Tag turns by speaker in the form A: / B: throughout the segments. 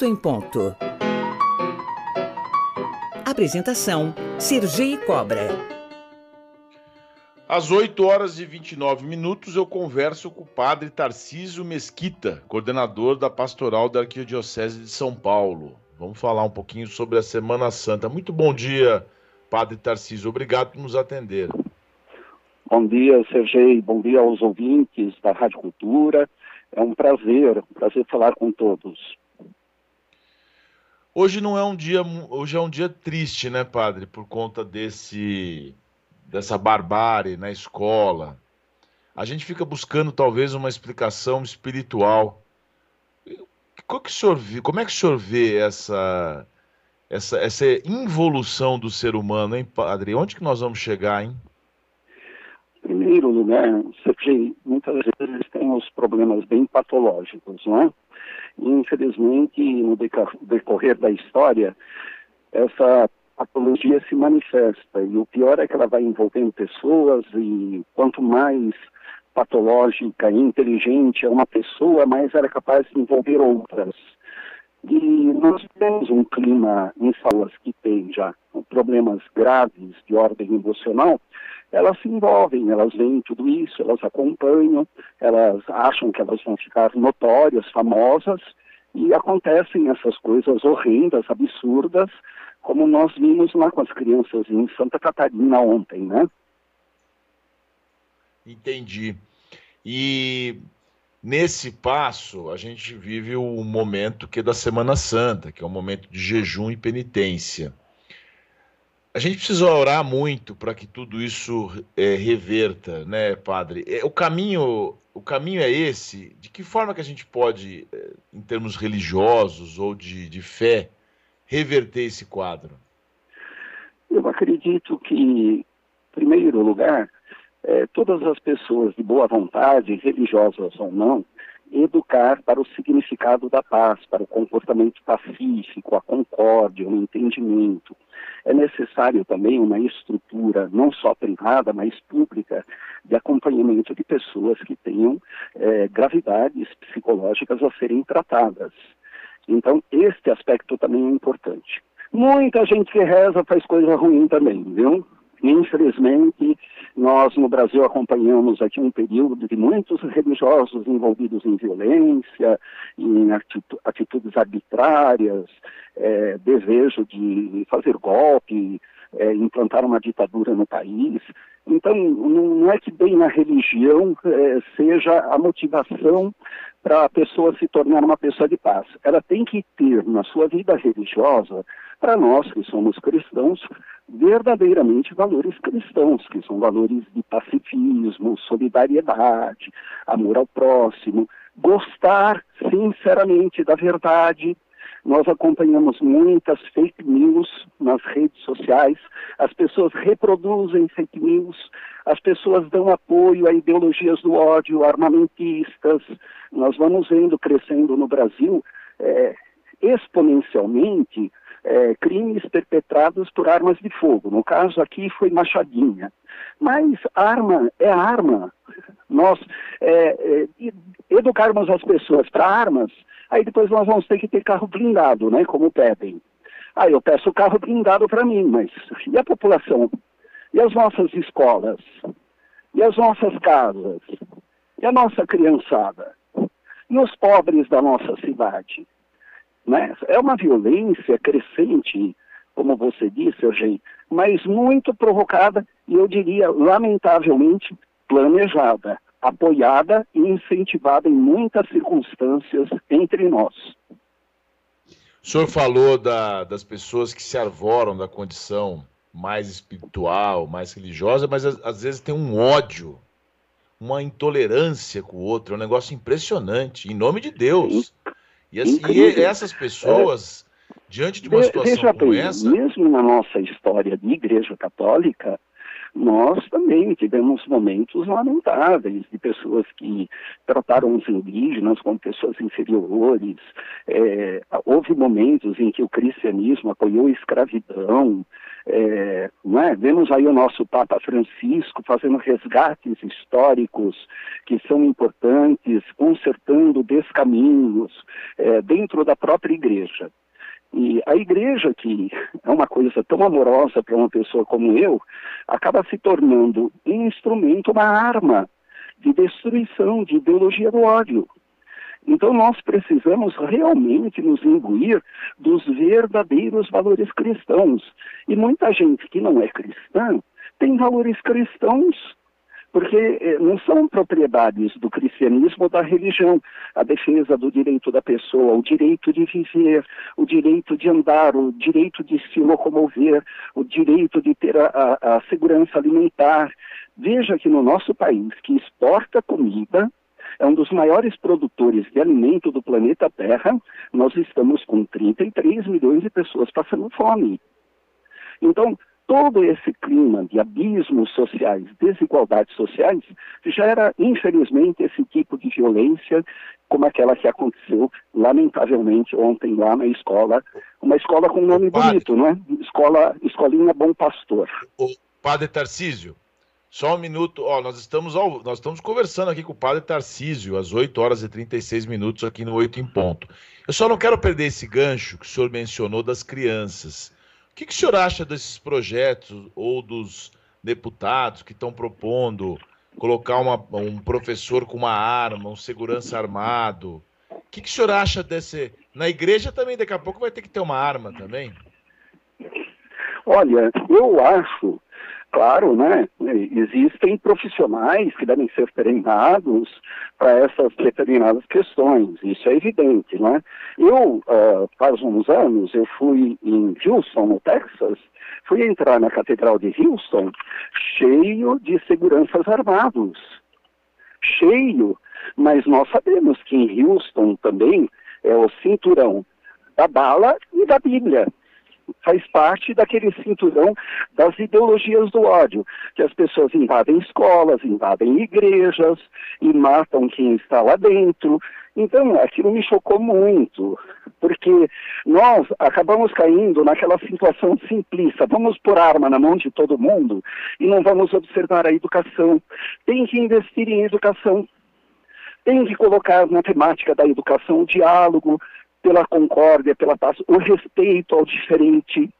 A: 8 em ponto. Apresentação: Sergi Cobra.
B: Às 8 horas e 29 minutos, eu converso com o padre Tarcísio Mesquita, coordenador da Pastoral da Arquidiocese de São Paulo. Vamos falar um pouquinho sobre a Semana Santa. Muito bom dia, padre Tarcísio. Obrigado por nos atender.
C: Bom dia, Sergei. Bom dia aos ouvintes da Rádio Cultura. É um prazer, um prazer falar com todos.
B: Hoje não é um dia, hoje é um dia triste, né, padre, por conta desse dessa barbárie na escola. A gente fica buscando talvez uma explicação espiritual. Como, que o senhor vê, como é que o senhor vê essa, essa, essa involução do ser humano, hein, padre? Onde que nós vamos chegar, hein?
C: Primeiro lugar, você muitas vezes tem os problemas bem patológicos, não é? Infelizmente, no decorrer da história, essa patologia se manifesta. E o pior é que ela vai envolvendo pessoas e quanto mais patológica e inteligente é uma pessoa, mais ela é capaz de envolver outras. E nós temos um clima em salas que tem já problemas graves de ordem emocional, elas se envolvem, elas veem tudo isso, elas acompanham, elas acham que elas vão ficar notórias, famosas, e acontecem essas coisas horrendas, absurdas, como nós vimos lá com as crianças em Santa Catarina ontem, né?
B: Entendi. E nesse passo, a gente vive o momento que é da Semana Santa, que é um momento de jejum e penitência. A gente precisa orar muito para que tudo isso é, reverta, né, padre? É, o caminho, o caminho é esse. De que forma que a gente pode, é, em termos religiosos ou de, de fé, reverter esse quadro?
C: Eu acredito que, em primeiro lugar, é, todas as pessoas de boa vontade, religiosas ou não, educar para o significado da paz, para o comportamento pacífico, a concórdia, o entendimento. É necessário também uma estrutura, não só privada, mas pública, de acompanhamento de pessoas que tenham é, gravidades psicológicas a serem tratadas. Então, este aspecto também é importante. Muita gente que reza faz coisa ruim também, viu? Infelizmente, nós no Brasil acompanhamos aqui um período de muitos religiosos envolvidos em violência, em atitudes arbitrárias, é, desejo de fazer golpe, é, implantar uma ditadura no país. Então, não é que bem na religião é, seja a motivação para a pessoa se tornar uma pessoa de paz. Ela tem que ter na sua vida religiosa, para nós que somos cristãos, verdadeiramente valores cristãos, que são valores de pacifismo, solidariedade, amor ao próximo, gostar sinceramente da verdade. Nós acompanhamos muitas fake news nas redes sociais, as pessoas reproduzem fake news, as pessoas dão apoio a ideologias do ódio, armamentistas. Nós vamos vendo crescendo no Brasil é, exponencialmente é, crimes perpetrados por armas de fogo. No caso aqui foi machadinha. Mas arma é arma. Nós é, é, educarmos as pessoas para armas, aí depois nós vamos ter que ter carro blindado, né? Como pedem. Aí eu peço carro blindado para mim, mas e a população? E as nossas escolas? E as nossas casas? E a nossa criançada? E os pobres da nossa cidade? Né? É uma violência crescente, como você disse, Eugênio, mas muito provocada e eu diria, lamentavelmente, planejada, apoiada e incentivada em muitas circunstâncias entre nós.
B: O senhor falou da, das pessoas que se arvoram da condição mais espiritual, mais religiosa, mas às vezes tem um ódio, uma intolerância com o outro, é um negócio impressionante, em nome de Deus. E, assim, e essas pessoas, é, diante de uma situação
C: veja
B: como
C: bem,
B: essa.
C: Mesmo na nossa história de Igreja Católica, nós também tivemos momentos lamentáveis de pessoas que trataram os indígenas como pessoas inferiores. É, houve momentos em que o cristianismo apoiou a escravidão. É, é? Vemos aí o nosso Papa Francisco fazendo resgates históricos que são importantes, consertando descaminhos é, dentro da própria igreja. E a igreja, que é uma coisa tão amorosa para uma pessoa como eu, acaba se tornando um instrumento, uma arma de destruição, de ideologia do ódio. Então nós precisamos realmente nos imbuir dos verdadeiros valores cristãos. E muita gente que não é cristã tem valores cristãos porque eh, não são propriedades do cristianismo ou da religião. A defesa do direito da pessoa, o direito de viver, o direito de andar, o direito de se locomover, o direito de ter a, a, a segurança alimentar. Veja que no nosso país, que exporta comida, é um dos maiores produtores de alimento do planeta Terra, nós estamos com 33 milhões de pessoas passando fome. Então, todo esse clima de abismos sociais, desigualdades sociais, gera, infelizmente, esse tipo de violência, como aquela que aconteceu, lamentavelmente, ontem lá na escola, uma escola com nome bonito, não é? Escola, Escolinha Bom Pastor.
B: O padre Tarcísio, só um minuto, ó, nós estamos, ao, nós estamos conversando aqui com o padre Tarcísio, às 8 horas e 36 minutos, aqui no 8 em ponto. Eu só não quero perder esse gancho que o senhor mencionou das crianças que, que o senhor acha desses projetos ou dos deputados que estão propondo colocar uma, um professor com uma arma, um segurança armado? O que, que o senhor acha desse. Na igreja também, daqui a pouco, vai ter que ter uma arma também?
C: Olha, eu acho Claro, né? Existem profissionais que devem ser treinados para essas determinadas questões, isso é evidente, né? Eu, uh, faz uns anos, eu fui em Houston, no Texas, fui entrar na Catedral de Houston cheio de seguranças armados, cheio, mas nós sabemos que em Houston também é o cinturão da bala e da Bíblia faz parte daquele cinturão das ideologias do ódio, que as pessoas invadem escolas, invadem igrejas e matam quem está lá dentro. Então, aquilo me chocou muito, porque nós acabamos caindo naquela situação simplista. Vamos pôr arma na mão de todo mundo e não vamos observar a educação. Tem que investir em educação. Tem que colocar na temática da educação o diálogo, pela concórdia, pela paz, o respeito ao diferente,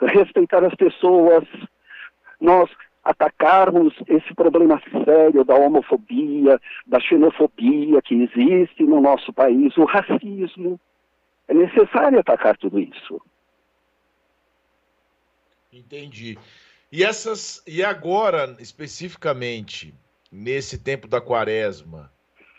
C: respeitar as pessoas, nós atacarmos esse problema sério da homofobia, da xenofobia que existe no nosso país, o racismo. É necessário atacar tudo isso.
B: Entendi. E essas e agora especificamente nesse tempo da quaresma,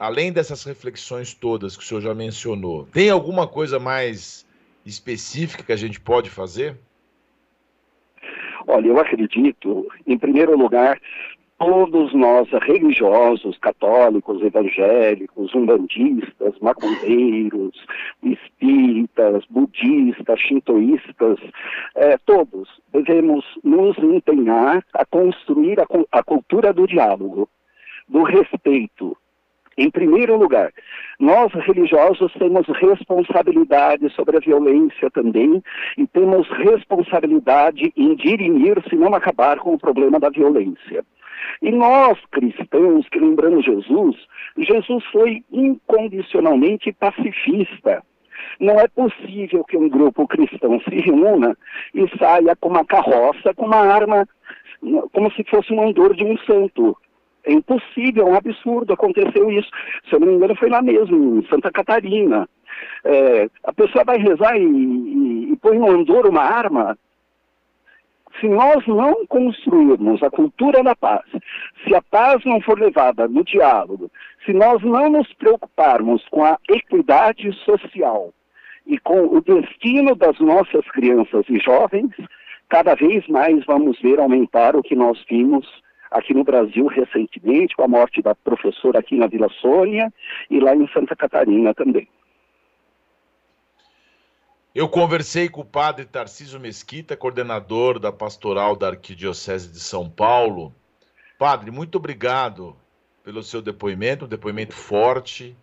B: além dessas reflexões todas que o senhor já mencionou, tem alguma coisa mais específica que a gente pode fazer?
C: Olha, eu acredito, em primeiro lugar, todos nós religiosos, católicos, evangélicos, umbandistas, macumbeiros, espíritas, budistas, shintoístas, é, todos devemos nos empenhar a construir a, a cultura do diálogo, do respeito, em primeiro lugar, nós religiosos temos responsabilidade sobre a violência também e temos responsabilidade em dirimir, se não acabar com o problema da violência. E nós, cristãos, que lembramos Jesus, Jesus foi incondicionalmente pacifista. Não é possível que um grupo cristão se reúna e saia com uma carroça, com uma arma, como se fosse um andor de um santo. É impossível, é um absurdo, aconteceu isso. Se eu não me engano, foi lá mesmo, em Santa Catarina. É, a pessoa vai rezar e, e, e põe no andor uma arma. Se nós não construirmos a cultura da paz, se a paz não for levada no diálogo, se nós não nos preocuparmos com a equidade social e com o destino das nossas crianças e jovens, cada vez mais vamos ver aumentar o que nós vimos aqui no Brasil recentemente, com a morte da professora aqui na Vila Sônia e lá em Santa Catarina também.
B: Eu conversei com o padre Tarciso Mesquita, coordenador da pastoral da Arquidiocese de São Paulo. Padre, muito obrigado pelo seu depoimento, um depoimento forte.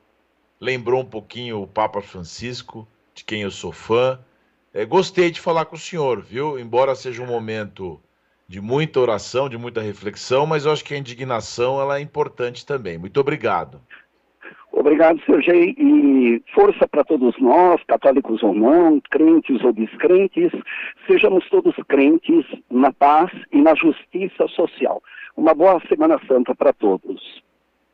B: Lembrou um pouquinho o Papa Francisco, de quem eu sou fã. É, gostei de falar com o senhor, viu? Embora seja um momento de muita oração, de muita reflexão, mas eu acho que a indignação ela é importante também. Muito obrigado.
C: Obrigado, Sergei, e força para todos nós, católicos ou não, crentes ou descrentes, sejamos todos crentes na paz e na justiça social. Uma boa Semana Santa para todos.